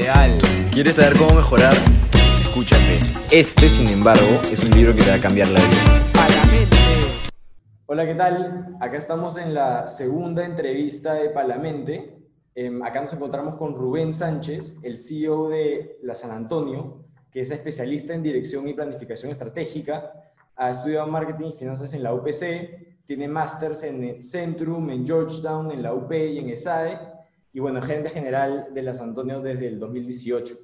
Ideal. ¿Quieres saber cómo mejorar? Escúchate. Este, sin embargo, es un libro que te va a cambiar la vida. Palamente. Hola, ¿qué tal? Acá estamos en la segunda entrevista de Palamente. Em, acá nos encontramos con Rubén Sánchez, el CEO de la San Antonio, que es especialista en dirección y planificación estratégica. Ha estudiado marketing y finanzas en la UPC, tiene másters en Centrum, en Georgetown, en la UP y en ESADE, y bueno, gerente general de la San Antonio desde el 2018.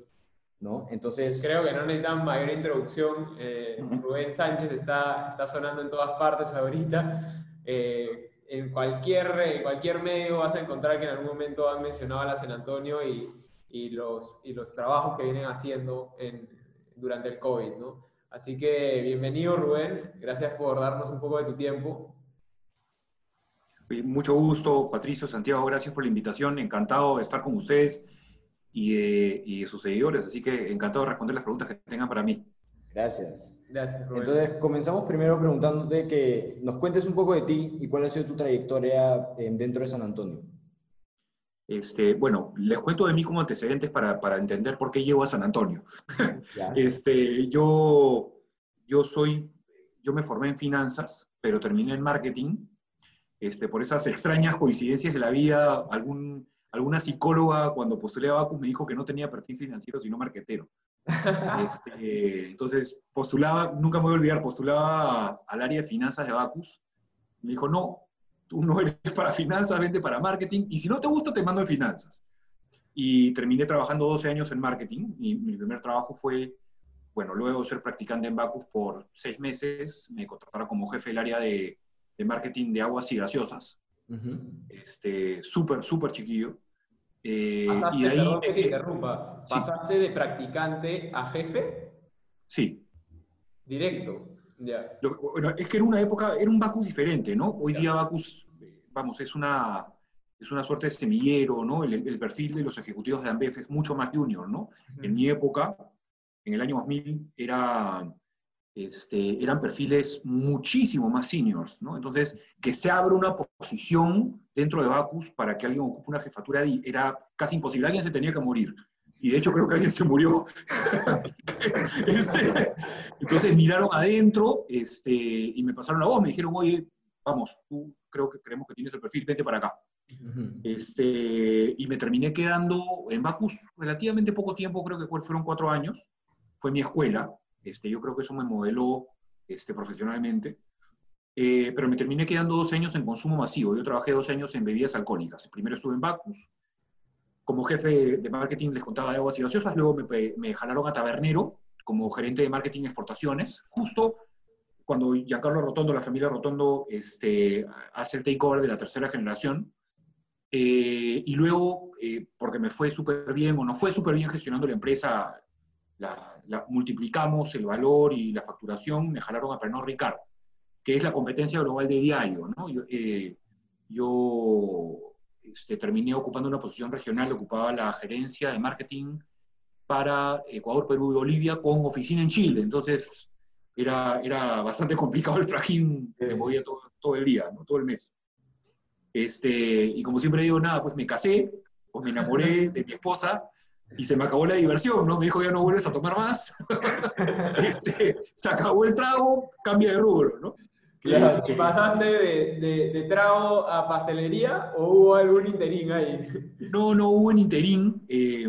¿no? Entonces, Creo que no necesitan mayor introducción. Eh, Rubén Sánchez está, está sonando en todas partes ahorita. Eh, en, cualquier, en cualquier medio vas a encontrar que en algún momento han mencionado a la San Antonio y, y los, y los trabajos que vienen haciendo en, durante el COVID, ¿no? Así que bienvenido Rubén, gracias por darnos un poco de tu tiempo. Oye, Mucho gusto, Patricio, Santiago, gracias por la invitación. Encantado de estar con ustedes y de, y de sus seguidores, así que encantado de responder las preguntas que tengan para mí. gracias. Gracias Rubén. Entonces, comenzamos primero preguntándote que nos cuentes un poco de ti y cuál ha sido tu trayectoria em, dentro de San Antonio. Este, bueno, les cuento de mí como antecedentes para, para entender por qué llego a San Antonio. ¿Ya? Este, yo, yo soy, yo me formé en finanzas, pero terminé en marketing. Este, por esas extrañas coincidencias de la vida, algún, alguna psicóloga cuando postulé a Bacus me dijo que no tenía perfil financiero, sino marquetero. Este, entonces, postulaba, nunca me voy a olvidar, postulaba al área de finanzas de Bacus. Me dijo, no, tú no eres para finanzas, vente para marketing, y si no te gusta, te mando en finanzas. Y terminé trabajando 12 años en marketing. Mi, mi primer trabajo fue, bueno, luego de ser practicante en Bacus por seis meses, me contrataron como jefe del área de, de marketing de aguas y gaseosas. Ujú. Este, súper, súper chiquillo. Eh, Pasaste, y de ahí... perdón que interrumpa, Sí. ¿pasaste de practicante a jefe? Sí, Directo. Ya. Lo- bueno, es que era una época, era un Bacus diferente, ¿no? Hoy Ya. día Bacus, eh, vamos, es una, es una suerte de semillero, ¿no? El, el perfil de los ejecutivos de Ambev es mucho más junior, ¿no? En mi época, en el año 2000, era, este, eran perfiles muchísimo más seniors, ¿no? Entonces, que se abra una posición dentro de Bacus para que alguien ocupe una jefatura ahí era casi imposible. Alguien se tenía que morir. Y de hecho creo que alguien se murió. Entonces miraron adentro este, y me pasaron la voz. Me dijeron, oye, vamos, tú creo que creemos que tienes el perfil, vete para acá. Ujú. Este, y me terminé quedando en Bacus relativamente poco tiempo, creo que fueron cuatro años. Fue mi escuela. Este, yo creo que eso me modeló este, profesionalmente. Eh, pero me terminé quedando dos años en consumo masivo. Yo trabajé dos años en bebidas alcohólicas. Primero estuve en Bacus. Como jefe de marketing les contaba de aguas y gaseosas. Luego me, me jalaron a Tabernero como gerente de marketing y exportaciones. Justo cuando Giancarlo Rotondo, la familia Rotondo, este, hace el takeover de la tercera generación. Eh, y luego, eh, porque me fue súper bien o no fue súper bien gestionando la empresa, la, la- multiplicamos el valor y la facturación, me jalaron a Pernod Ricard, que es la competencia global de diario. ¿no? Yo, eh, yo, este, terminé ocupando una posición regional, ocupaba la gerencia de marketing para Ecuador, Perú y Bolivia con oficina en Chile. Entonces, era, era bastante complicado el trajín, me movía todo, todo el día, ¿no? todo el mes. Este, y como siempre digo, nada, pues me casé, pues me enamoré de mi esposa y se me acabó la diversión, ¿no? Me dijo, ya no vuelves a tomar más. Este, se acabó el trago, cambia de rubro, ¿no? Claro. Este, ¿Pasaste de, de, de trago a pastelería o hubo algún interín ahí? No, no hubo en interín. eh,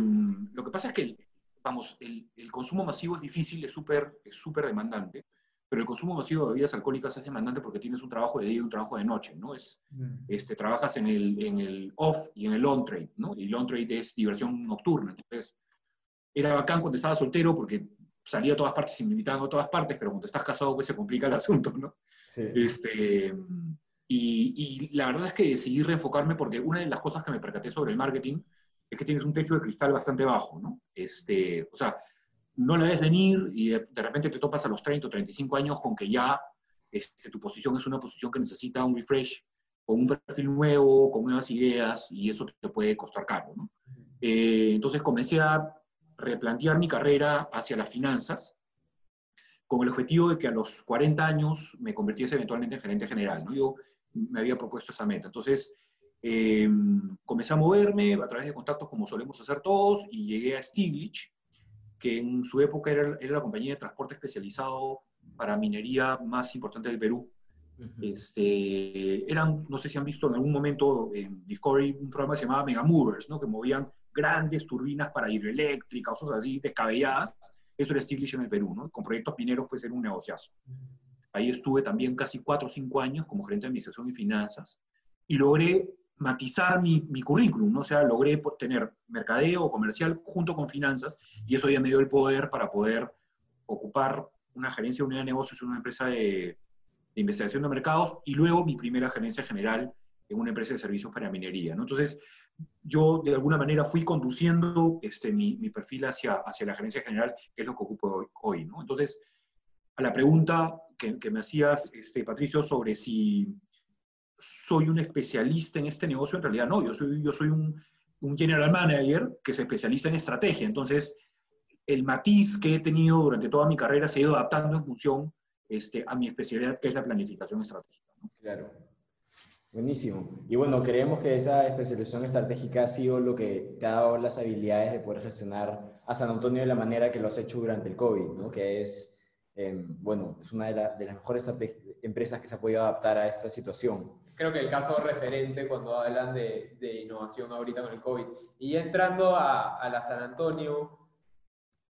lo que pasa es que, vamos, el, el consumo masivo es difícil, es súper es súper demandante, pero el consumo masivo de bebidas alcohólicas es demandante porque tienes un trabajo de día y un trabajo de noche, ¿no? Es, este, trabajas en el, en el off y en el on-trade, ¿no? Y el on-trade es diversión nocturna. Entonces, era bacán cuando estaba soltero porque salía a todas partes y me invitaban a todas partes, pero cuando estás casado pues se complica el asunto, ¿no? Sí. Este, y, y la verdad es que decidí reenfocarme porque una de las cosas que me percaté sobre el marketing es que tienes un techo de cristal bastante bajo, ¿no? Este, o sea, no la ves venir y de, de repente te topas a los 30 o 35 años con que ya este, tu posición es una posición que necesita un refresh, con un perfil nuevo, con nuevas ideas, y eso te puede costar caro. Eh, entonces comencé a replantear mi carrera hacia las finanzas, con el objetivo de que a los 40 años me convirtiese eventualmente en gerente general. ¿no? Yo me había propuesto esa meta. Entonces, Eh, comencé a moverme a través de contactos como solemos hacer todos y llegué a Stiglitz, que en su época era, era la compañía de transporte especializado para minería más importante del Perú. este, eran, no sé si han visto en algún momento en Discovery un programa que se llamaba Mega Movers, ¿no? que movían grandes turbinas para hidroeléctricas, cosas así descabelladas. Eso era Stiglitz en el Perú, ¿no? con proyectos mineros pues era un negociazo. Ahí estuve también casi cuatro o cinco años como gerente de administración y finanzas y logré matizar mi, mi currículum, ¿no? o sea, logré tener mercadeo comercial junto con finanzas y eso ya me dio el poder para poder ocupar una gerencia de unidad de negocios en una empresa de, investigación de mercados y luego mi primera gerencia general en una empresa de servicios para minería. ¿no? Entonces, yo de alguna manera fui conduciendo este, mi, mi, perfil hacia, hacia la gerencia general, que es lo que ocupo hoy. Entonces, a la pregunta que, que me hacías, este, Patricio, sobre si soy un especialista en este negocio, en realidad no, yo soy, yo soy un, un general manager que se especializa en estrategia. Entonces, el matiz que he tenido durante toda mi carrera se ha ido adaptando en función este, a mi especialidad, que es la planificación estratégica. ¿no? Claro. Buenísimo. Y bueno, creemos que esa especialización estratégica ha sido lo que te ha dado las habilidades de poder gestionar a San Antonio de la manera que lo has hecho durante el COVID, ¿no? que es, eh, bueno, es una de, la, de las mejores empresas que se ha podido adaptar a esta situación creo que el caso referente cuando hablan de, de, innovación ahorita con el COVID. Y entrando a, a, la San Antonio,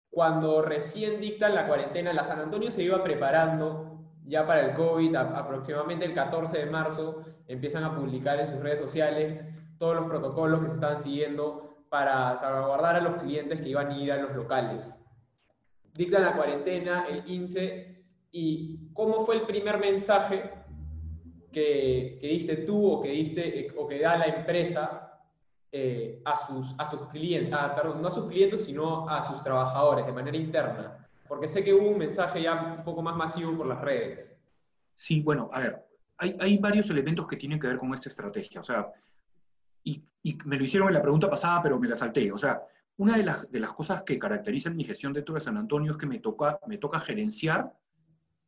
cuando recién dictan la cuarentena, la San Antonio se iba preparando ya para el COVID, a, aproximadamente el 14 de marzo, empiezan a publicar en sus redes sociales todos los protocolos que se estaban siguiendo para salvaguardar a los clientes que iban a ir a los locales. Dictan la cuarentena el 15 y ¿cómo fue el primer mensaje que, que, diste tú o que, diste, o que da la empresa eh, a, sus, a sus clientes, ah, perdón, no a sus clientes, sino a sus trabajadores de manera interna? Porque sé que hubo un mensaje ya un poco más masivo por las redes. Sí, bueno, a ver, hay, hay varios elementos que tienen que ver con esta estrategia. O sea, y, y, me lo hicieron en la pregunta pasada, pero me la salté. O sea, una de las, de las cosas que caracterizan mi gestión dentro de San Antonio es que me toca, me toca gerenciar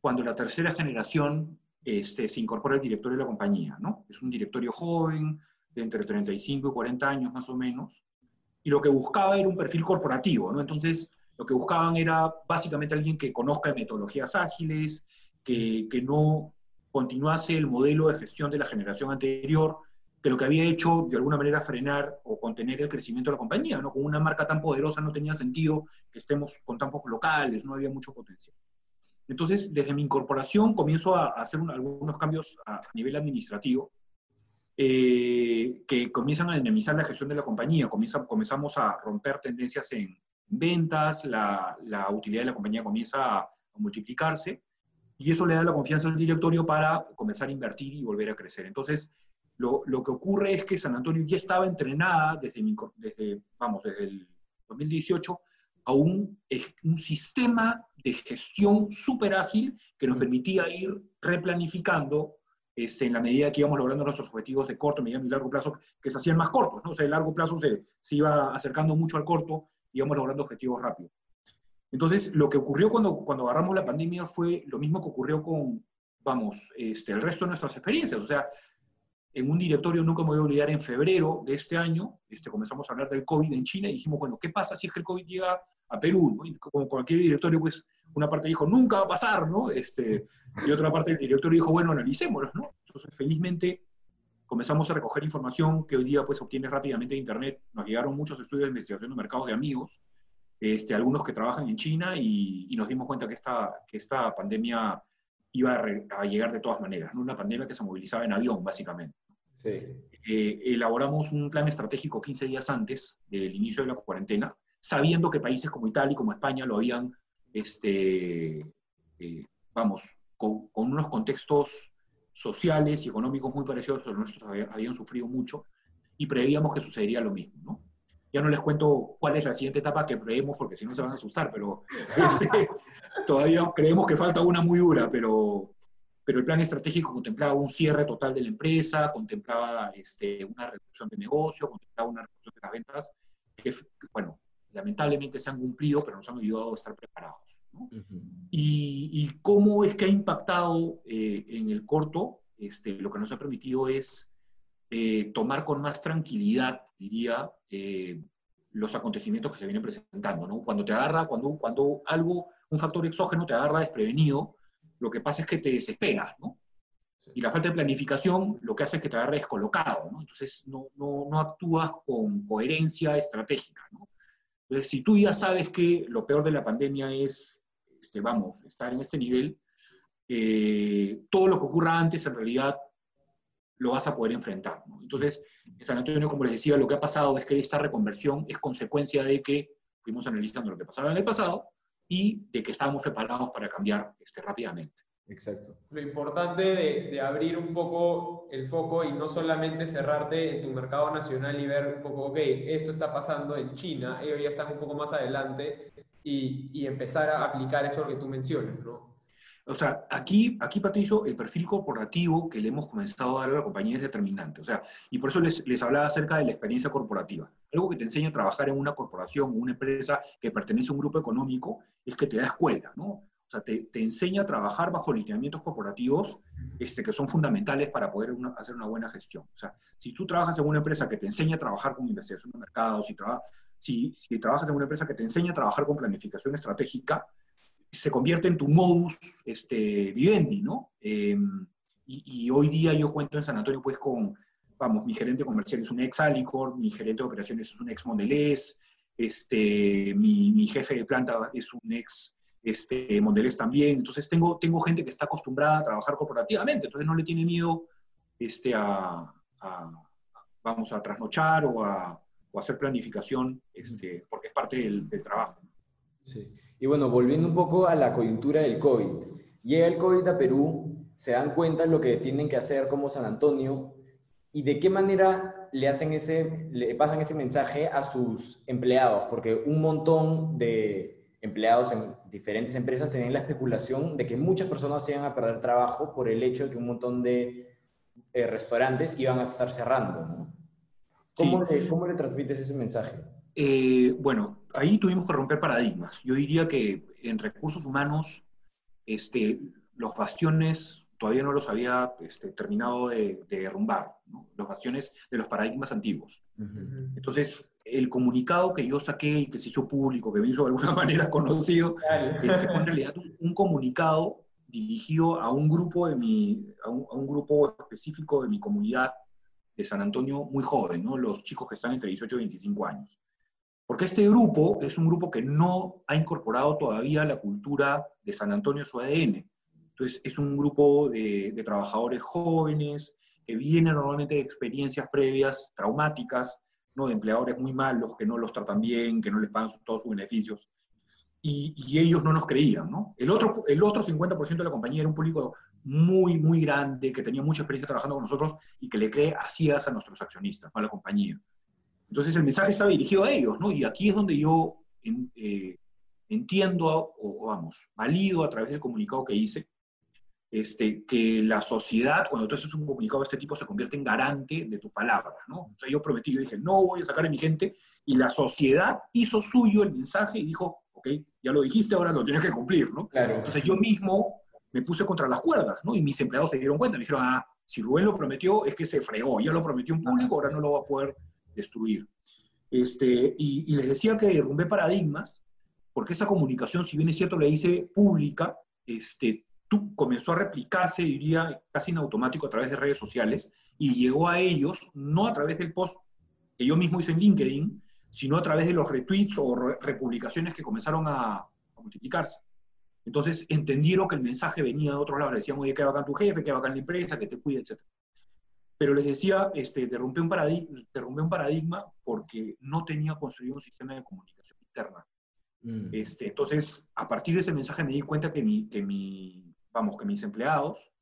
cuando la tercera generación este, se incorpora al directorio de la compañía, ¿no? Es un directorio joven, de entre 35 y 40 años más o menos, y lo que buscaba era un perfil corporativo, ¿no? Entonces, lo que buscaban era básicamente alguien que conozca metodologías ágiles, que, no continuase el modelo de gestión de la generación anterior, que lo que había hecho de alguna manera frenar o contener el crecimiento de la compañía, ¿no? Con una marca tan poderosa no tenía sentido que estemos con tan pocos locales, no había mucho potencial. Entonces, desde mi incorporación comienzo a hacer un, algunos cambios a, nivel administrativo eh, que comienzan a dinamizar la gestión de la compañía. Comienza, comenzamos a romper tendencias en ventas, la, utilidad de la compañía comienza a, a multiplicarse y eso le da la confianza al directorio para comenzar a invertir y volver a crecer. Entonces, lo, lo que ocurre es que San Antonio ya estaba entrenada desde, mi, desde, vamos, desde el 2018 a un, un sistema de gestión súper ágil que nos permitía ir replanificando este, en la medida que íbamos logrando nuestros objetivos de corto, mediano y largo plazo, que se hacían más cortos, ¿no? O sea, el largo plazo se, se iba acercando mucho al corto y íbamos logrando objetivos rápidos. Entonces, lo que ocurrió cuando, cuando agarramos la pandemia fue lo mismo que ocurrió con, vamos, este, el resto de nuestras experiencias. O sea, en un directorio, nunca me voy a olvidar, en febrero de este año, este, comenzamos a hablar del COVID en China y dijimos, bueno, ¿qué pasa si es que el COVID llega a Perú? ¿no? Y como cualquier directorio, pues una parte dijo, nunca va a pasar, ¿no? Este, y otra parte del directorio dijo, bueno, analicémoslo, ¿no? Entonces, felizmente, comenzamos a recoger información que hoy día, pues, obtienes rápidamente de Internet. Nos llegaron muchos estudios de investigación de mercados de amigos, este, algunos que trabajan en China, y, y nos dimos cuenta que esta, que esta pandemia iba a, re, a, llegar de todas maneras, ¿no? Una pandemia que se movilizaba en avión, básicamente. Sí. Eh, elaboramos un plan estratégico 15 días antes del inicio de la cuarentena, sabiendo que países como Italia y como España lo habían, este, eh, vamos, con, con, unos contextos sociales y económicos muy parecidos a los nuestros, habían sufrido mucho, y preveíamos que sucedería lo mismo, ¿no? Ya no les cuento cuál es la siguiente etapa que preveemos, porque si no se van a asustar, pero este, todavía creemos que falta una muy dura, pero, pero el plan estratégico contemplaba un cierre total de la empresa, contemplaba este, una reducción de negocio, contemplaba una reducción de las ventas, que, bueno, lamentablemente se han cumplido, pero nos han ayudado a estar preparados. ¿no? Uh -huh. y, y, cómo es que ha impactado eh, en el corto? Este, lo que nos ha permitido es eh, tomar con más tranquilidad, diría, eh, los acontecimientos que se vienen presentando. ¿no? Cuando te agarra, cuando, cuando algo, un factor exógeno te agarra desprevenido, lo que pasa es que te desesperas, ¿no? Y la falta de planificación lo que hace es que te agarre descolocado, ¿no? Entonces no, no, no actúas con coherencia estratégica, ¿no? Entonces, si tú ya sabes que lo peor de la pandemia es, este, vamos, estar en este nivel, eh, todo lo que ocurra antes en realidad lo vas a poder enfrentar. Entonces, en San Antonio, como les decía, lo que ha pasado es que esta reconversión es consecuencia de que fuimos analizando lo que pasaba en el pasado y de que estábamos preparados para cambiar este, rápidamente. Exacto. Lo importante de, de, abrir un poco el foco y no solamente cerrarte en tu mercado nacional y ver un poco, ok, esto está pasando en China, ellos ya están un poco más adelante y, y empezar a aplicar eso que tú mencionas, ¿no? O sea, aquí, aquí, Patricio, el perfil corporativo que le hemos comenzado a dar a la compañía es determinante. O sea, y por eso les, les hablaba acerca de la experiencia corporativa. Algo que te enseña a trabajar en una corporación o una empresa que pertenece a un grupo económico es que te da escuela, ¿no? O sea, te, enseña a trabajar bajo lineamientos corporativos este, que son fundamentales para poder hacer una buena gestión. O sea, si tú trabajas en una empresa que te enseña a trabajar con investigación de mercado, si, traba, si, si trabajas en una empresa que te enseña a trabajar con planificación estratégica, se convierte en tu modus este, vivendi, ¿no? Eh, y, hoy día yo cuento en San Antonio pues con, vamos, mi gerente comercial es un ex Alicor, mi gerente de operaciones es un ex Mondelez, este, mi jefe de planta es un ex este, Mondelez también, entonces tengo, tengo gente que está acostumbrada a trabajar corporativamente, entonces no le tiene miedo este, a, a vamos, a trasnochar o a, o a hacer planificación, este, porque es parte del, del trabajo. Sí. Y bueno, volviendo un poco a la coyuntura del COVID. Llega el COVID a Perú, se dan cuenta de lo que tienen que hacer como San Antonio y de qué manera le, hacen ese, le pasan ese mensaje a sus empleados, porque un montón de empleados en diferentes empresas tenían la especulación de que muchas personas se iban a perder trabajo por el hecho de que un montón de eh, restaurantes iban a estar cerrando. ¿no? ¿Cómo, sí. le, ¿Cómo le transmites ese mensaje? Eh, bueno, ahí tuvimos que romper paradigmas. Yo diría que en recursos humanos, este, los bastiones todavía no los había este, terminado de, de derrumbar, ¿no? los bastiones de los paradigmas antiguos. Uh -huh. Entonces, el comunicado que yo saqué y que se hizo público, que me hizo de alguna manera conocido, este, fue en realidad un, un, comunicado dirigido a un grupo de mi, a un, a un, grupo específico de mi comunidad de San Antonio muy joven, ¿no? los chicos que están entre 18 y 25 años. Porque este grupo es un grupo que no ha incorporado todavía la cultura de San Antonio a su ADN. Entonces, es un grupo de, trabajadores jóvenes que vienen normalmente de experiencias previas traumáticas, ¿no? de empleadores muy malos, que no los tratan bien, que no les pagan todos sus beneficios. Y, ellos no nos creían. ¿no? El, otro, el otro 50% de la compañía era un público muy, muy grande, que tenía mucha experiencia trabajando con nosotros y que le cree así a nuestros accionistas, a la compañía. Entonces el mensaje estaba dirigido a ellos, ¿no? Y aquí es donde yo eh, entiendo, o vamos, valido a través del comunicado que hice, este, que la sociedad, cuando tú haces un comunicado de este tipo, se convierte en garante de tu palabra, ¿no? O sea, yo prometí, yo dije, no voy a sacar a mi gente, y la sociedad hizo suyo el mensaje y dijo, ok, ya lo dijiste, ahora lo tienes que cumplir, ¿no? Claro. Entonces yo mismo me puse contra las cuerdas, ¿no? Y mis empleados se dieron cuenta, me dijeron, ah, si Rubén lo prometió, es que se fregó, ya lo prometió en público, ahora no lo va a poder destruir. Este, y, y, les decía que derrumbé paradigmas, porque esa comunicación, si bien es cierto, la hice pública, este, comenzó a replicarse, diría, casi en automático a través de redes sociales, y llegó a ellos, no a través del post que yo mismo hice en LinkedIn, sino a través de los retweets o re republicaciones que comenzaron a, a, multiplicarse. Entonces entendieron que el mensaje venía de otro lado, le decían, oye, que bacán tu jefe, que bacán la empresa, que te cuide, etc pero les decía, este, derrumbé, un paradigma, un paradigma porque no tenía construido un sistema de comunicación interna. Mm. Este, entonces, a partir de ese mensaje me di cuenta que, mi, que, mi, vamos, que mis empleados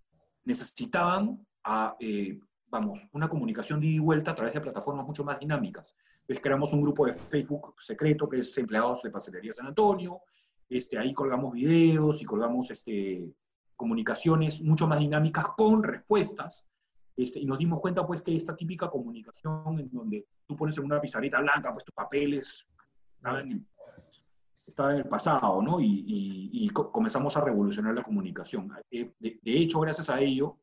necesitaban, a, eh, vamos, una comunicación de ida y vuelta a través de plataformas mucho más dinámicas. Entonces creamos un grupo de Facebook secreto que es Empleados de Pastelería San Antonio, este, ahí colgamos videos y colgamos este, comunicaciones mucho más dinámicas con respuestas. Este, y nos dimos cuenta pues que esta típica comunicación en donde tú pones en una pizarrita blanca pues tus papeles estaba en el pasado, ¿no? Y, y, y, comenzamos a revolucionar la comunicación. Eh, de, de, hecho, gracias a ello,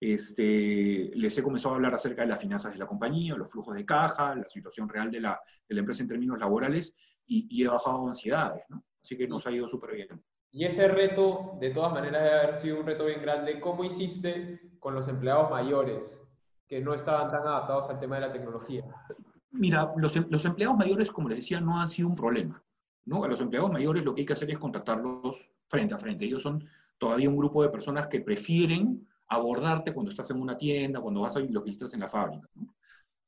Este, les he comenzado a hablar acerca de las finanzas de la compañía, los flujos de caja, la situación real de la, de la empresa en términos laborales y, he bajado ansiedades, ¿no? Así que nos ha ido súper bien. Y ese reto, de todas maneras, debe haber sido un reto bien grande. ¿Cómo hiciste con los empleados mayores que no estaban tan adaptados al tema de la tecnología? Mira, los, em, los empleados mayores, como les decía, no han sido un problema. A los empleados mayores lo que hay que hacer es contactarlos frente a frente. Ellos son todavía un grupo de personas que prefieren abordarte cuando estás en una tienda, cuando vas a los visitas en la fábrica.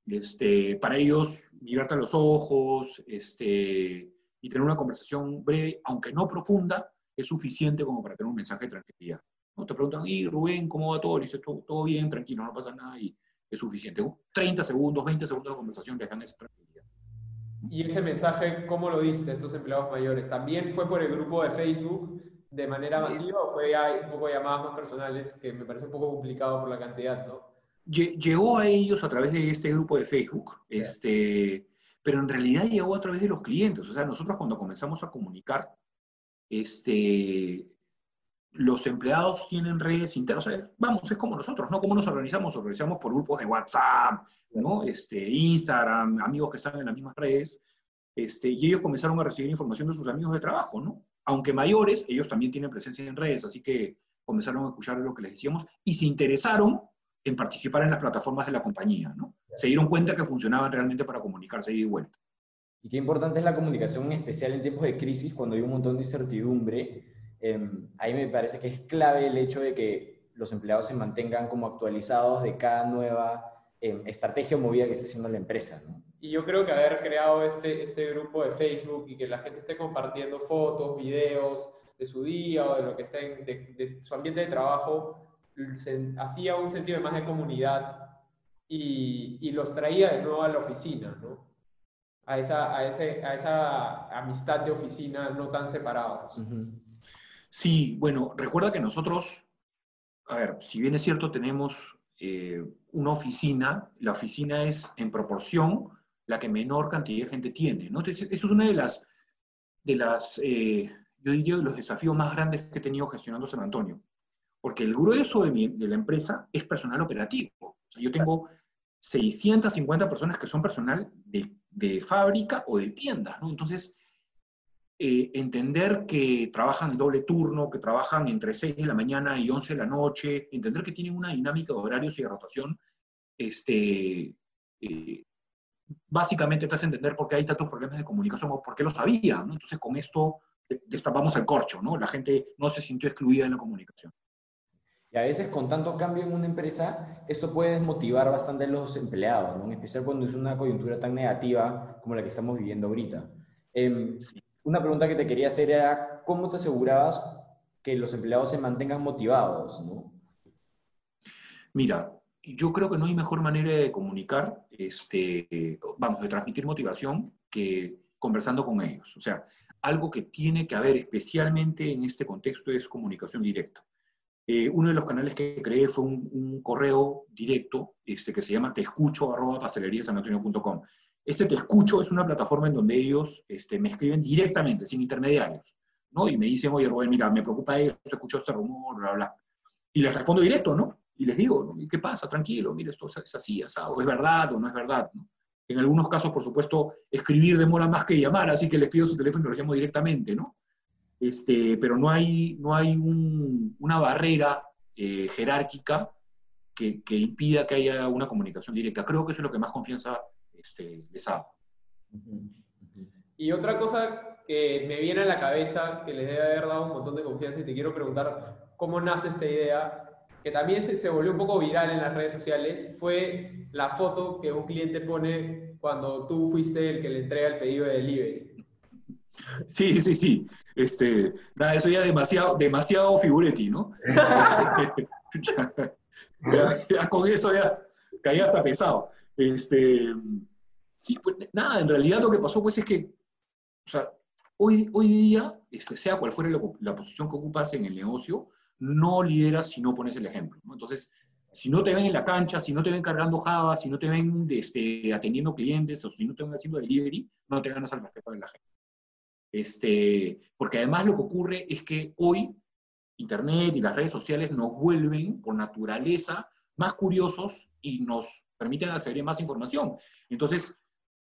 Este, para ellos, mirarte a los ojos este, y tener una conversación breve, aunque no profunda, es suficiente como para tener un mensaje de tranquilidad. ¿no? Te preguntan, y Rubén, ¿cómo va todo? Y dices, todo, todo bien, tranquilo, no pasa nada, y es suficiente. 30 segundos, 20 segundos de conversación les dan esa tranquilidad. ¿Y ese mensaje cómo lo diste a estos empleados mayores? ¿También fue por el grupo de Facebook de manera masiva o fue un poco llamadas más personales que me parece un poco complicado por la cantidad, ¿no? Llegó a ellos a través de este grupo de Facebook, este, pero en realidad llegó a través de los clientes. O sea, nosotros cuando comenzamos a comunicar, este, los empleados tienen redes internas. O sea, vamos, es como nosotros, ¿no? ¿Cómo nos organizamos? Organizamos por grupos de WhatsApp, ¿no? Este, Instagram, amigos que están en las mismas redes. Este, y ellos comenzaron a recibir información de sus amigos de trabajo, ¿no? aunque mayores, ellos también tienen presencia en redes, así que comenzaron a escuchar lo que les decíamos y se interesaron en participar en las plataformas de la compañía, ¿no? Se dieron cuenta que funcionaban realmente para comunicarse y de vuelta. Y qué importante es la comunicación, en especial en tiempos de crisis, cuando hay un montón de incertidumbre. Em, ahí me parece que es clave el hecho de que los empleados se mantengan como actualizados de cada nueva em, estrategia o movida que esté haciendo la empresa, ¿no? Y yo creo que haber creado este, este grupo de Facebook y que la gente esté compartiendo fotos, videos de su día o de lo que esté en de, su ambiente de trabajo, hacía un sentido más de comunidad y, y, los traía de nuevo a la oficina, ¿no? A esa, a, ese, a esa amistad de oficina no tan separados. Sí, bueno, recuerda que nosotros, a ver, si bien es cierto, tenemos eh, una oficina, la oficina es en proporción la que menor cantidad de gente tiene. Entonces, eso es una de las, de las eh, yo diría, de los desafíos más grandes que he tenido gestionando San Antonio. Porque el grueso de, la empresa es personal operativo. Yo tengo 650 personas que son personal de, de fábrica o de tiendas. ¿no? Entonces, eh, entender que trabajan en doble turno, que trabajan entre 6 de la mañana y 11 de la noche, entender que tienen una dinámica de horarios y de rotación este, eh, básicamente te hace entender por qué hay tantos problemas de comunicación o por qué lo sabía, ¿no? Entonces con esto destapamos el corcho, ¿no? La gente no se sintió excluida en la comunicación. Y a veces con tanto cambio en una empresa, esto puede desmotivar bastante a los empleados, ¿no? En especial cuando es una coyuntura tan negativa como la que estamos viviendo ahorita. Em, una pregunta que te quería hacer era, ¿cómo te asegurabas que los empleados se mantengan motivados, ¿no? Mira, yo creo que no hay mejor manera de comunicar, este, vamos, de transmitir motivación que conversando con ellos. O sea, algo que tiene que haber especialmente en este contexto es comunicación directa. Eh, uno de los canales que creé fue un, correo directo este, que se llama teescucho arroba Este Te Escucho es una plataforma en donde ellos este, me escriben directamente, sin intermediarios, ¿no? Y me dicen, oye, Rubén, mira, me preocupa esto, escucho este rumor, bla, bla. Y les respondo directo, ¿no? y les digo, ¿qué pasa? Tranquilo, mire, esto es así, asado, es verdad o no es verdad. En algunos casos, por supuesto, escribir demora más que llamar, así que les pido su teléfono y los llamo directamente, ¿no? Este, pero no hay, no hay una barrera eh, jerárquica que, que, impida que haya una comunicación directa. Creo que eso es lo que más confianza este, les hago. Y otra cosa que me viene a la cabeza, que les debe haber dado un montón de confianza y te quiero preguntar, ¿cómo nace esta idea? que también se, se, volvió un poco viral en las redes sociales, fue la foto que un cliente pone cuando tú fuiste el que le entrega el pedido de delivery. Sí, sí, sí. Este, nada, eso ya demasiado, demasiado figuretti, ¿no? ya, con eso ya caía hasta pesado. Este, sí, pues nada, en realidad lo que pasó pues es que, o sea, hoy, hoy día, este, sea cual fuera la, la posición que ocupas en el negocio, no lideras si no pones el ejemplo. Entonces, si no te ven en la cancha, si no te ven cargando Java, si no te ven este, atendiendo clientes o si no te ven haciendo delivery, no te ganas al respeto de la gente. Este, porque además lo que ocurre es que hoy Internet y las redes sociales nos vuelven por naturaleza más curiosos y nos permiten acceder a más información. Entonces,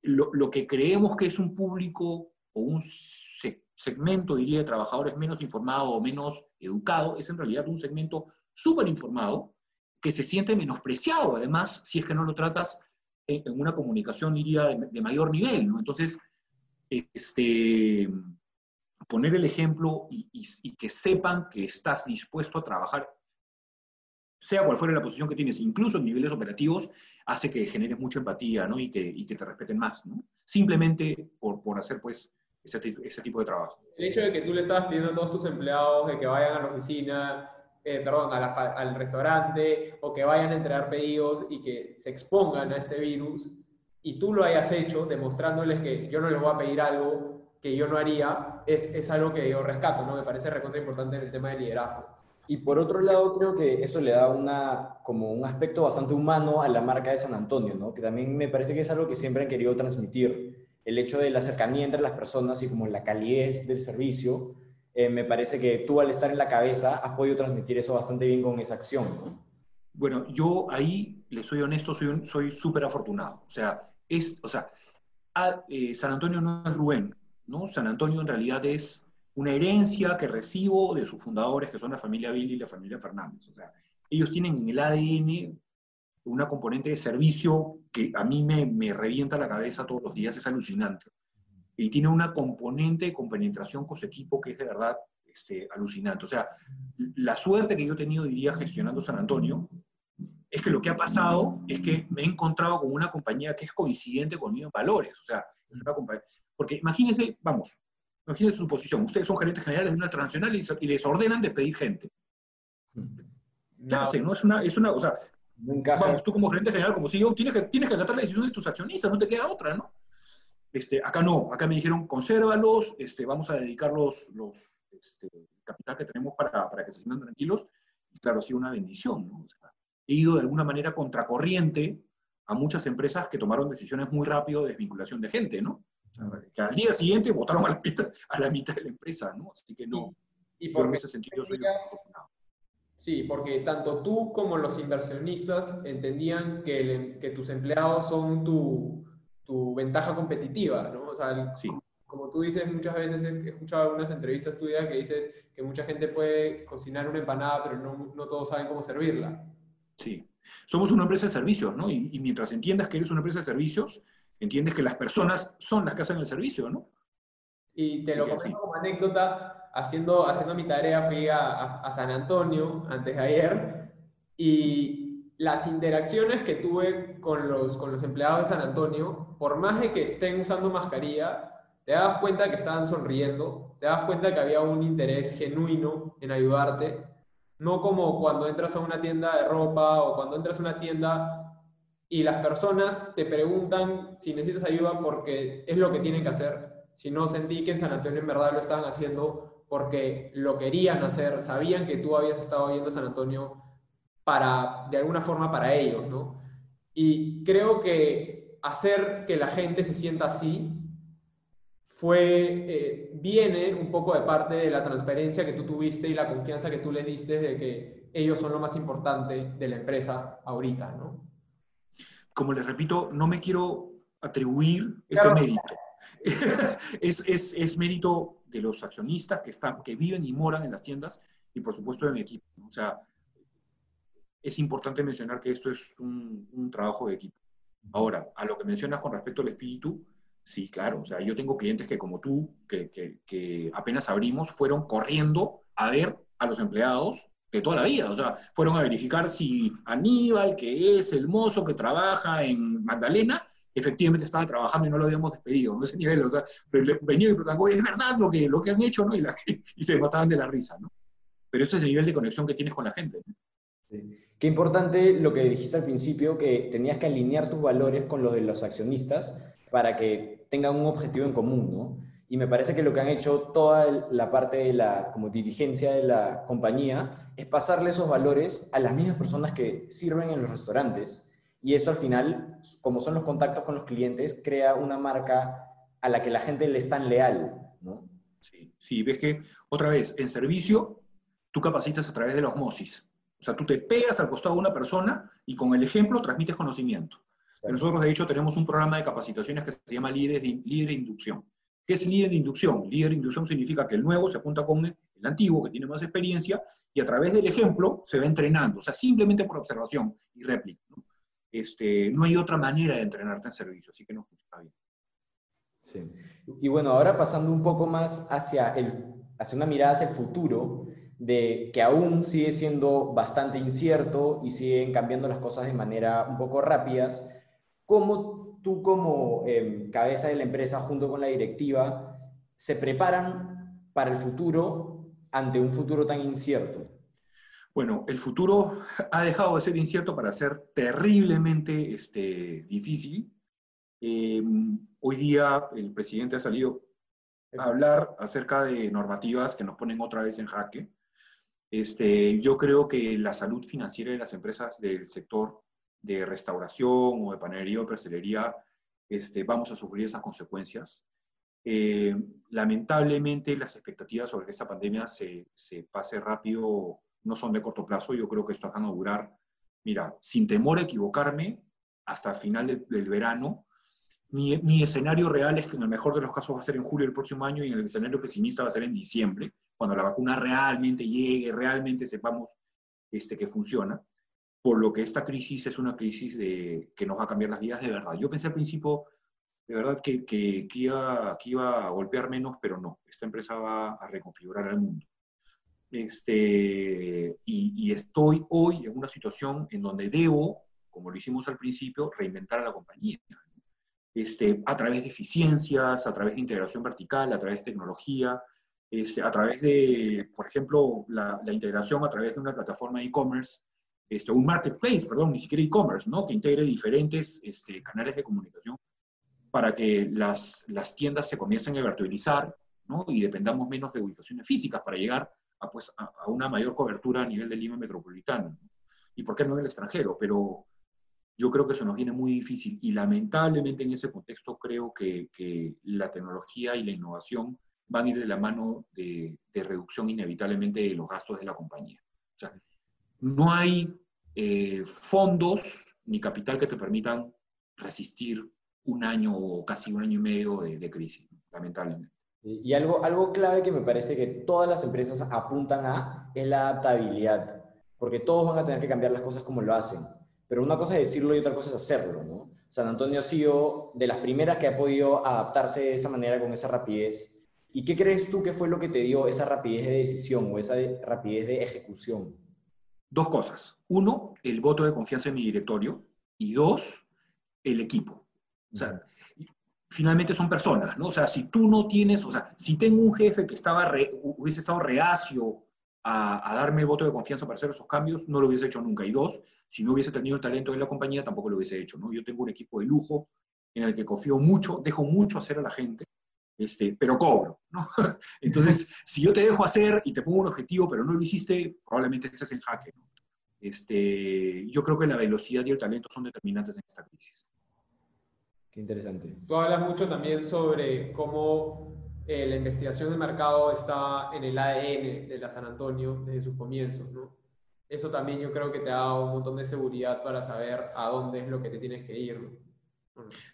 lo, lo que creemos que es un público o un segmento, diría, de trabajadores menos informado o menos educado, es en realidad un segmento súper informado que se siente menospreciado, además, si es que no lo tratas en, una comunicación, diría, de, mayor nivel. Entonces, este, poner el ejemplo y, que sepan que estás dispuesto a trabajar, sea cual fuera la posición que tienes, incluso en niveles operativos, hace que generes mucha empatía, ¿no? Y que, y que te respeten más, ¿no? Simplemente por, por hacer, pues, ese, ese, tipo de trabajo. El hecho de que tú le estabas pidiendo a todos tus empleados de que vayan a la oficina, eh, perdón, al restaurante o que vayan a entregar pedidos y que se expongan a este virus y tú lo hayas hecho demostrándoles que yo no les voy a pedir algo que yo no haría, es, es algo que yo rescato, ¿no? Me parece recontra importante en el tema del liderazgo. Y por otro lado, creo que eso le da una, como un aspecto bastante humano a la marca de San Antonio, ¿no? Que también me parece que es algo que siempre han querido transmitir. El hecho de la cercanía entre las personas y como la calidez del servicio eh, me parece que tú al estar en la cabeza has podido transmitir eso bastante bien con esa acción. Bueno, yo ahí, le soy honesto, soy súper afortunado. O sea, es, o sea eh, San Antonio no es Rubén, ¿no? San Antonio en realidad es una herencia que recibo de sus fundadores, que son la familia Billy y la familia Fernández. O sea, ellos tienen en el ADN una componente de servicio que a mí me, me revienta la cabeza todos los días, es alucinante y tiene una componente de compenetración con su equipo que es de verdad este, alucinante. O sea, la suerte que yo he tenido, diría, gestionando San Antonio, es que lo que ha pasado es que me he encontrado con una compañía que es coincidente conmigo en valores. O sea, es una compañía. Porque imagínense, vamos, imagínense su posición. Ustedes son gerentes generales de una transnacional y, les ordenan despedir gente. ¿Qué hacen? No es una, es una, o sea, vamos, tú como gerente general, como CEO, tienes que, tienes que acatar la decisión de tus accionistas, no te queda otra, ¿no? Este, acá no, acá me dijeron, consérvalos, este, vamos a dedicar los, los este, capital que tenemos para, para, que se sientan tranquilos. Y claro, ha sido una bendición. ¿no? he ido de alguna manera contracorriente a muchas empresas que tomaron decisiones muy rápido de desvinculación de gente, ¿no? Que al día siguiente votaron a la, mitad, a la mitad de la empresa, ¿no? Así que no. Y, por ese sentido soy afortunado. Sí, porque tanto tú como los inversionistas entendían que, que tus empleados son tu, tu ventaja competitiva, ¿no? O sea, sí. como tú dices, muchas veces he escuchado algunas entrevistas tuyas que dices que mucha gente puede cocinar una empanada, pero no, no todos saben cómo servirla. Sí. Somos una empresa de servicios, ¿no? Y, mientras entiendas que eres una empresa de servicios, entiendes que las personas son las que hacen el servicio, ¿no? Y te lo comento como anécdota, haciendo, haciendo mi tarea fui a, a San Antonio antes de ayer y las interacciones que tuve con los, con los empleados de San Antonio, por más de que estén usando mascarilla, te das cuenta que estaban sonriendo, te das cuenta que había un interés genuino en ayudarte, no como cuando entras a una tienda de ropa o cuando entras a una tienda y las personas te preguntan si necesitas ayuda porque es lo que tienen que hacer. Si no sentí que en San Antonio en verdad lo estaban haciendo porque lo querían hacer, sabían que tú habías estado yendo a San Antonio para, de alguna forma, para ellos, ¿no? Y creo que hacer que la gente se sienta así fue, eh, viene un poco de parte de la transparencia que tú tuviste y la confianza que tú le diste de que ellos son lo más importante de la empresa ahorita, ¿no? Como les repito, no me quiero atribuir ese mérito. es, es, es, mérito de los accionistas que, están, que viven y moran en las tiendas y por supuesto de mi equipo. O sea, es importante mencionar que esto es un, trabajo de equipo. Ahora, a lo que mencionas con respecto al espíritu, sí, claro, o sea, yo tengo clientes que como tú, que, apenas abrimos, fueron corriendo a ver a los empleados de toda la vida, o sea, fueron a verificar si Aníbal, que es el mozo que trabaja en Magdalena, efectivamente estaba trabajando y no lo habíamos despedido, no ese nivel, o sea, venía y preguntaba, es verdad lo que, lo que han hecho, ¿no? Y, y se mataban de la risa, ¿no? Pero ese es el nivel de conexión que tienes con la gente. Qué importante lo que dijiste al principio, que tenías que alinear tus valores con los de los accionistas para que tengan un objetivo en común, ¿no? Y me parece que lo que han hecho toda la parte de la como dirigencia de la compañía es pasarle esos valores a las mismas personas que sirven en los restaurantes. Y eso al final, como son los contactos con los clientes, crea una marca a la que la gente le es tan leal, ¿no? Sí, sí, ves que otra vez, en servicio, tú capacitas a través de la osmosis. O sea, tú te pegas al costado de una persona y con el ejemplo transmites conocimiento. Nosotros, de hecho, tenemos un programa de capacitaciones que se llama Líderes de, Líder de Inducción. ¿Qué es líder de inducción? Líder de inducción significa que el nuevo se apunta con el antiguo, que tiene más experiencia, y a través del ejemplo se va entrenando, o sea, simplemente por observación y réplica. ¿no? Este, no hay otra manera de entrenarte en servicio, así que no funciona bien. Sí. Y bueno, ahora pasando un poco más hacia, el, hacia una mirada hacia el futuro, de que aún sigue siendo bastante incierto y siguen cambiando las cosas de manera un poco rápidas, ¿cómo tú como em, cabeza de la empresa junto con la directiva se preparan para el futuro ante un futuro tan incierto? Bueno, el futuro ha dejado de ser incierto para ser terriblemente este, difícil. Em, hoy día el presidente ha salido a hablar acerca de normativas que nos ponen otra vez en jaque. Este, yo creo que la salud financiera de las empresas del sector de restauración o de panadería o pastelería, este, vamos a sufrir esas consecuencias. Eh, lamentablemente, las expectativas sobre que esta pandemia se, se, pase rápido no son de corto plazo. Yo creo que esto va a durar, mira, sin temor a equivocarme, hasta el final del, del verano. Mi, mi, escenario real es que en el mejor de los casos va a ser en julio del próximo año y en el escenario pesimista va a ser en diciembre cuando la vacuna realmente llegue, realmente sepamos este, que funciona, por lo que esta crisis es una crisis de, que nos va a cambiar las vidas de verdad. Yo pensé al principio, de verdad, que, que, que, iba, que iba a golpear menos, pero no, esta empresa va a reconfigurar el mundo. Este, y, y estoy hoy en una situación en donde debo, como lo hicimos al principio, reinventar a la compañía. Este, a través de eficiencias, a través de integración vertical, a través de tecnología, este, a través de, por ejemplo, la, la, integración a través de una plataforma de e-commerce, este, un marketplace, perdón, ni siquiera e-commerce, ¿no? que integre diferentes este, canales de comunicación para que las, las tiendas se comiencen a virtualizar ¿no? y dependamos menos de ubicaciones físicas para llegar a, pues, a, a una mayor cobertura a nivel de Lima metropolitana. ¿no? Y por qué no en el extranjero, pero yo creo que eso nos viene muy difícil y lamentablemente en ese contexto creo que, que la tecnología y la innovación van a ir de la mano de, de, reducción inevitablemente de los gastos de la compañía. O sea, no hay eh, fondos ni capital que te permitan resistir un año o casi un año y medio de, crisis, lamentablemente. Y algo, algo clave que me parece que todas las empresas apuntan a es la adaptabilidad, porque todos van a tener que cambiar las cosas como lo hacen. Pero una cosa es decirlo y otra cosa es hacerlo. San Antonio ha sido de las primeras que ha podido adaptarse de esa manera, con esa rapidez, ¿Y qué crees tú que fue lo que te dio esa rapidez de decisión o esa de, rapidez de ejecución? Dos cosas. Uno, el voto de confianza en mi directorio. Y dos, el equipo. O sea, finalmente son personas, ¿no? O sea, si tú no tienes, o sea, si tengo un jefe que estaba re, hubiese estado reacio a, a, darme el voto de confianza para hacer esos cambios, no lo hubiese hecho nunca. Y dos, si no hubiese tenido el talento de la compañía, tampoco lo hubiese hecho, ¿no? Yo tengo un equipo de lujo en el que confío mucho, dejo mucho hacer a la gente este, pero cobro, ¿no? Entonces, si yo te dejo hacer y te pongo un objetivo, pero no lo hiciste, probablemente estés en jaque, ¿no? Este, yo creo que la velocidad y el talento son determinantes en esta crisis. Qué interesante. Tú hablas mucho también sobre cómo eh, la investigación de mercado está en el ADN de la San Antonio desde sus comienzos, ¿no? Eso también yo creo que te da un montón de seguridad para saber a dónde es lo que te tienes que ir, ¿no?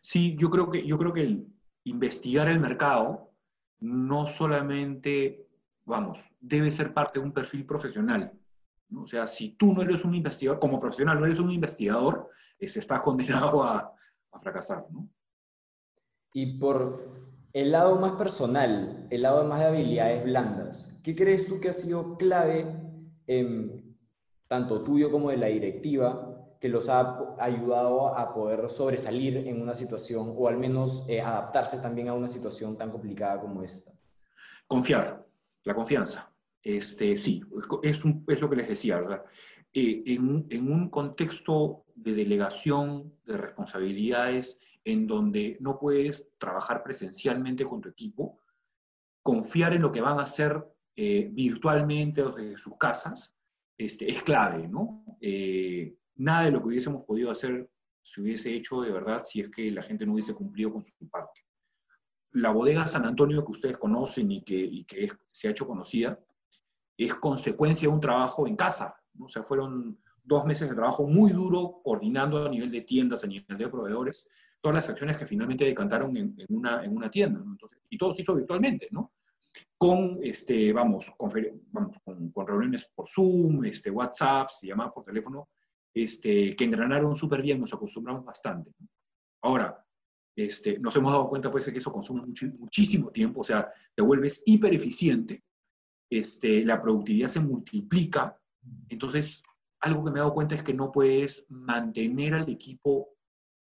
Sí, yo creo que, yo creo que el, investigar el mercado no solamente, vamos, debe ser parte de un perfil profesional. ¿no? O sea, si tú no eres un investigador, como profesional no eres un investigador, este, estás condenado a, a fracasar. ¿no? Y por el lado más personal, el lado más de habilidades blandas, ¿qué crees tú que ha sido clave, en, tanto tuyo como de la directiva, que los ha ayudado a poder sobresalir en una situación o al menos eh, adaptarse también a una situación tan complicada como esta? Confiar, la confianza. Este, sí, es, un, es lo que les decía, ¿verdad? Eh, en, en un contexto de delegación de responsabilidades en donde no puedes trabajar presencialmente con tu equipo, confiar en lo que van a hacer eh, virtualmente desde sus casas este, es clave, ¿no? Eh, nada de lo que hubiésemos podido hacer se hubiese hecho de verdad si es que la gente no hubiese cumplido con su parte. La bodega San Antonio que ustedes conocen y que, y que es, se ha hecho conocida es consecuencia de un trabajo en casa, O sea, fueron dos meses de trabajo muy duro coordinando a nivel de tiendas, a nivel de proveedores, todas las acciones que finalmente decantaron en, una, en una tienda. Entonces, y todo se hizo virtualmente, ¿no? Con, este, vamos, con, vamos con, reuniones por Zoom, este, WhatsApp, llamadas por teléfono, este, que engranaron súper bien, nos acostumbramos bastante. Ahora, este, nos hemos dado cuenta pues, que eso consume muchísimo tiempo, o sea, te vuelves hiper eficiente, este, la productividad se multiplica, entonces algo que me he dado cuenta es que no puedes mantener al equipo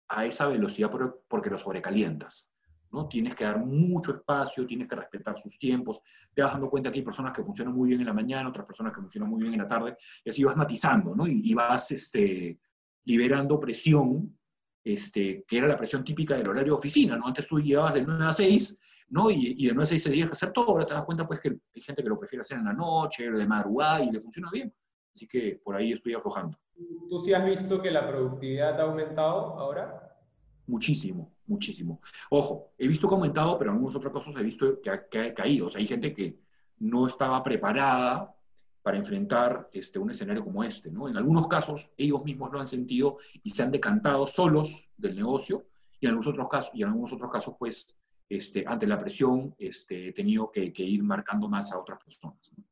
a esa velocidad porque lo sobrecalientas. Tienes que dar mucho espacio, tienes que respetar sus tiempos. Te vas dando cuenta que hay personas que funcionan muy bien en la mañana, otras personas que funcionan muy bien en la tarde, y así vas matizando, ¿no? Y, vas este, liberando presión, este, que era la presión típica del horario de oficina, ¿no? Antes tú llevabas de 9 a 6, ¿no? Y, y de 9 a 6 se tenías que hacer todo, ahora te das cuenta pues que hay gente que lo prefiere hacer en la noche, de madrugada, y le funciona bien. Así que por ahí estoy aflojando. ¿Tú sí has visto que la productividad ha aumentado ahora? Muchísimo, muchísimo. Ojo, he visto que ha aumentado, pero en algunos otros casos he visto que ha, caído. O sea, hay gente que no estaba preparada para enfrentar este, un escenario como este. ¿no? En algunos casos ellos mismos lo han sentido y se han decantado solos del negocio y en algunos otros casos, y en algunos otros casos pues, este, ante la presión, este, he tenido que, que ir marcando más a otras personas. ¿no?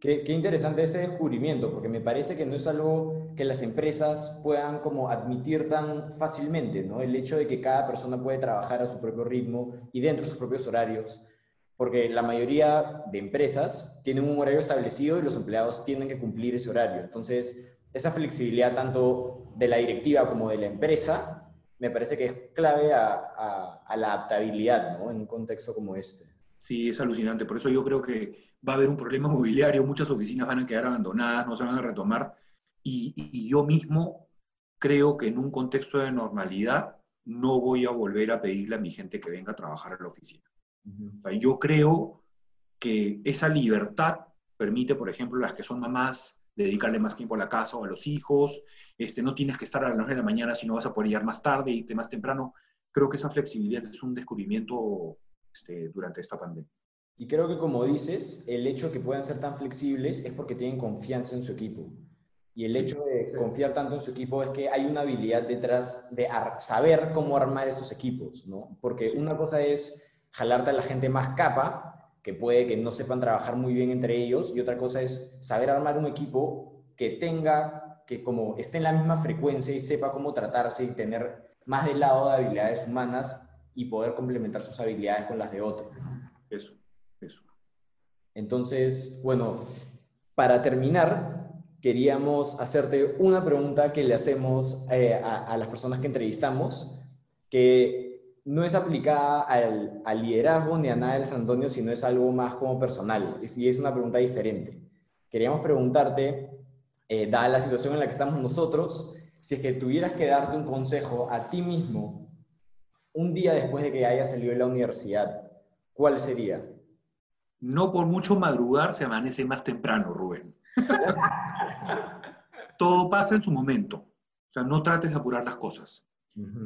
Qué, interesante ese descubrimiento, porque me parece que no es algo que las empresas puedan como admitir tan fácilmente, ¿no? El hecho de que cada persona puede trabajar a su propio ritmo y dentro de sus propios horarios, porque la mayoría de empresas tienen un horario establecido y los empleados tienen que cumplir ese horario. Entonces, esa flexibilidad tanto de la directiva como de la empresa, me parece que es clave a, a la adaptabilidad, ¿no? En un contexto como este. Sí, es alucinante. Por eso yo creo que va a haber un problema mobiliario, muchas oficinas van a quedar abandonadas, no se van a retomar. Y, yo mismo creo que en un contexto de normalidad no voy a volver a pedirle a mi gente que venga a trabajar a la oficina. o sea, yo creo que esa libertad permite, por ejemplo, las que son mamás, dedicarle más tiempo a la casa o a los hijos, este, no tienes que estar a las 9 de la mañana, si no vas a poder llegar más tarde, irte más temprano. Creo que esa flexibilidad es un descubrimiento este, durante esta pandemia. Y creo que como dices, el hecho de que puedan ser tan flexibles es porque tienen confianza en su equipo. Y el hecho de confiar tanto en su equipo es que hay una habilidad detrás de saber cómo armar estos equipos, ¿no? Porque una cosa es jalarte a la gente más capa, que puede que no sepan trabajar muy bien entre ellos, y otra cosa es saber armar un equipo que tenga, que como esté en la misma frecuencia y sepa cómo tratarse y tener más del lado de habilidades humanas y poder complementar sus habilidades con las de otro. Eso. Eso. Entonces, bueno, para terminar, queríamos hacerte una pregunta que le hacemos eh, a, las personas que entrevistamos, que no es aplicada al, liderazgo ni a nada del San Antonio, sino es algo más como personal, y es una pregunta diferente. Queríamos preguntarte, eh, dada la situación en la que estamos nosotros, si es que tuvieras que darte un consejo a ti mismo un día después de que hayas salido de la universidad, ¿cuál sería? No por mucho madrugar se amanece más temprano, Rubén. Todo pasa en su momento. O sea, no trates de apurar las cosas.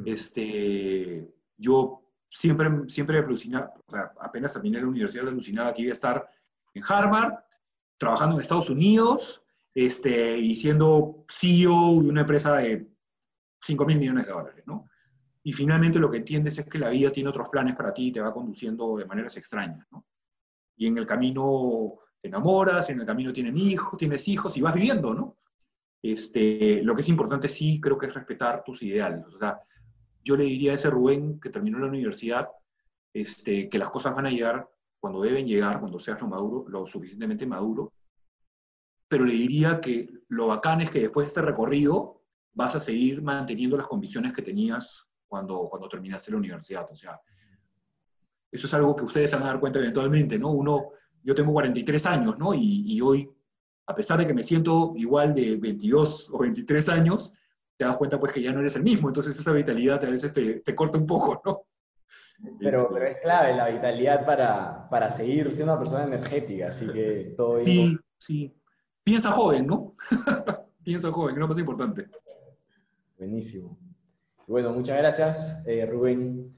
este, yo siempre, siempre alucinaba, o sea, apenas terminé la universidad, alucinaba que iba a estar en Harvard, trabajando en Estados Unidos, este, y siendo CEO de una empresa de 5 mil millones de dólares, ¿no? Y finalmente lo que entiendes es que la vida tiene otros planes para ti y te va conduciendo de maneras extrañas, ¿no? Y en el camino te enamoras, en el camino tienes hijos, tienes hijos y vas viviendo, ¿no? Este, lo que es importante sí creo que es respetar tus ideales. O sea, yo le diría a ese Rubén que terminó la universidad este, que las cosas van a llegar cuando deben llegar, cuando seas lo, maduro, lo suficientemente maduro, pero le diría que lo bacán es que después de este recorrido vas a seguir manteniendo las convicciones que tenías cuando, cuando terminaste la universidad. O sea, eso es algo que ustedes se van a dar cuenta eventualmente, ¿no? Uno, yo tengo 43 años, ¿no? Y, hoy, a pesar de que me siento igual de 22 o 23 años, te das cuenta pues que ya no eres el mismo, entonces esa vitalidad a veces te, te corta un poco, ¿no? Pero, este pero, es clave la vitalidad para, para, seguir siendo una persona energética, así que todo bien. Sí, sí. Piensa joven, ¿no? Piensa joven, que es lo más importante. Buenísimo. Bueno, muchas gracias, eh, Rubén.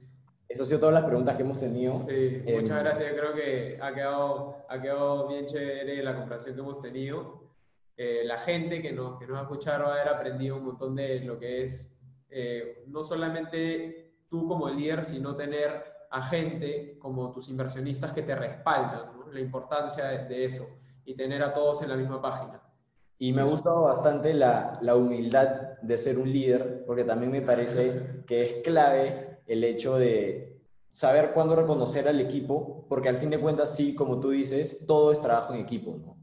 Eso ha sido todas las preguntas que hemos tenido. Sí, muchas em, gracias. Yo creo que ha quedado, ha quedado bien chévere la comparación que hemos tenido. eh, la gente que nos, que nos va a escuchar va a haber aprendido un montón de lo que es eh, no solamente tú como líder, sino tener a gente como tus inversionistas que te respaldan, ¿no? la importancia de, de eso y tener a todos en la misma página. Y me ha gustado bastante la, la, humildad de ser un líder, porque también me parece que es clave el hecho de saber cuándo reconocer al equipo, porque al fin de cuentas, sí, como tú dices, todo es trabajo en equipo. ¿no?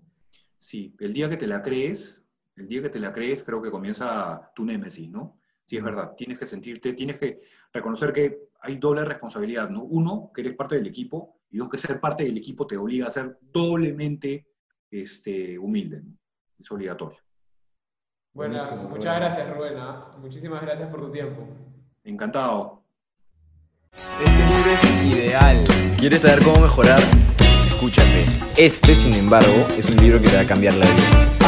Sí, el día que te la crees, el día que te la crees, creo que comienza tu némesis, ¿no? Sí, es verdad, tienes que sentirte, tienes que reconocer que hay doble responsabilidad, ¿no? Uno, que eres parte del equipo, y dos, que ser parte del equipo te obliga a ser doblemente este, humilde, ¿no? es obligatorio. Bueno, muchas gracias Rubén, ¿ah? muchísimas gracias por tu tiempo. Encantado. Este libro es ideal. ¿Quieres saber cómo mejorar? Escúchate. Este, sin embargo, es un libro que te va a cambiar la vida.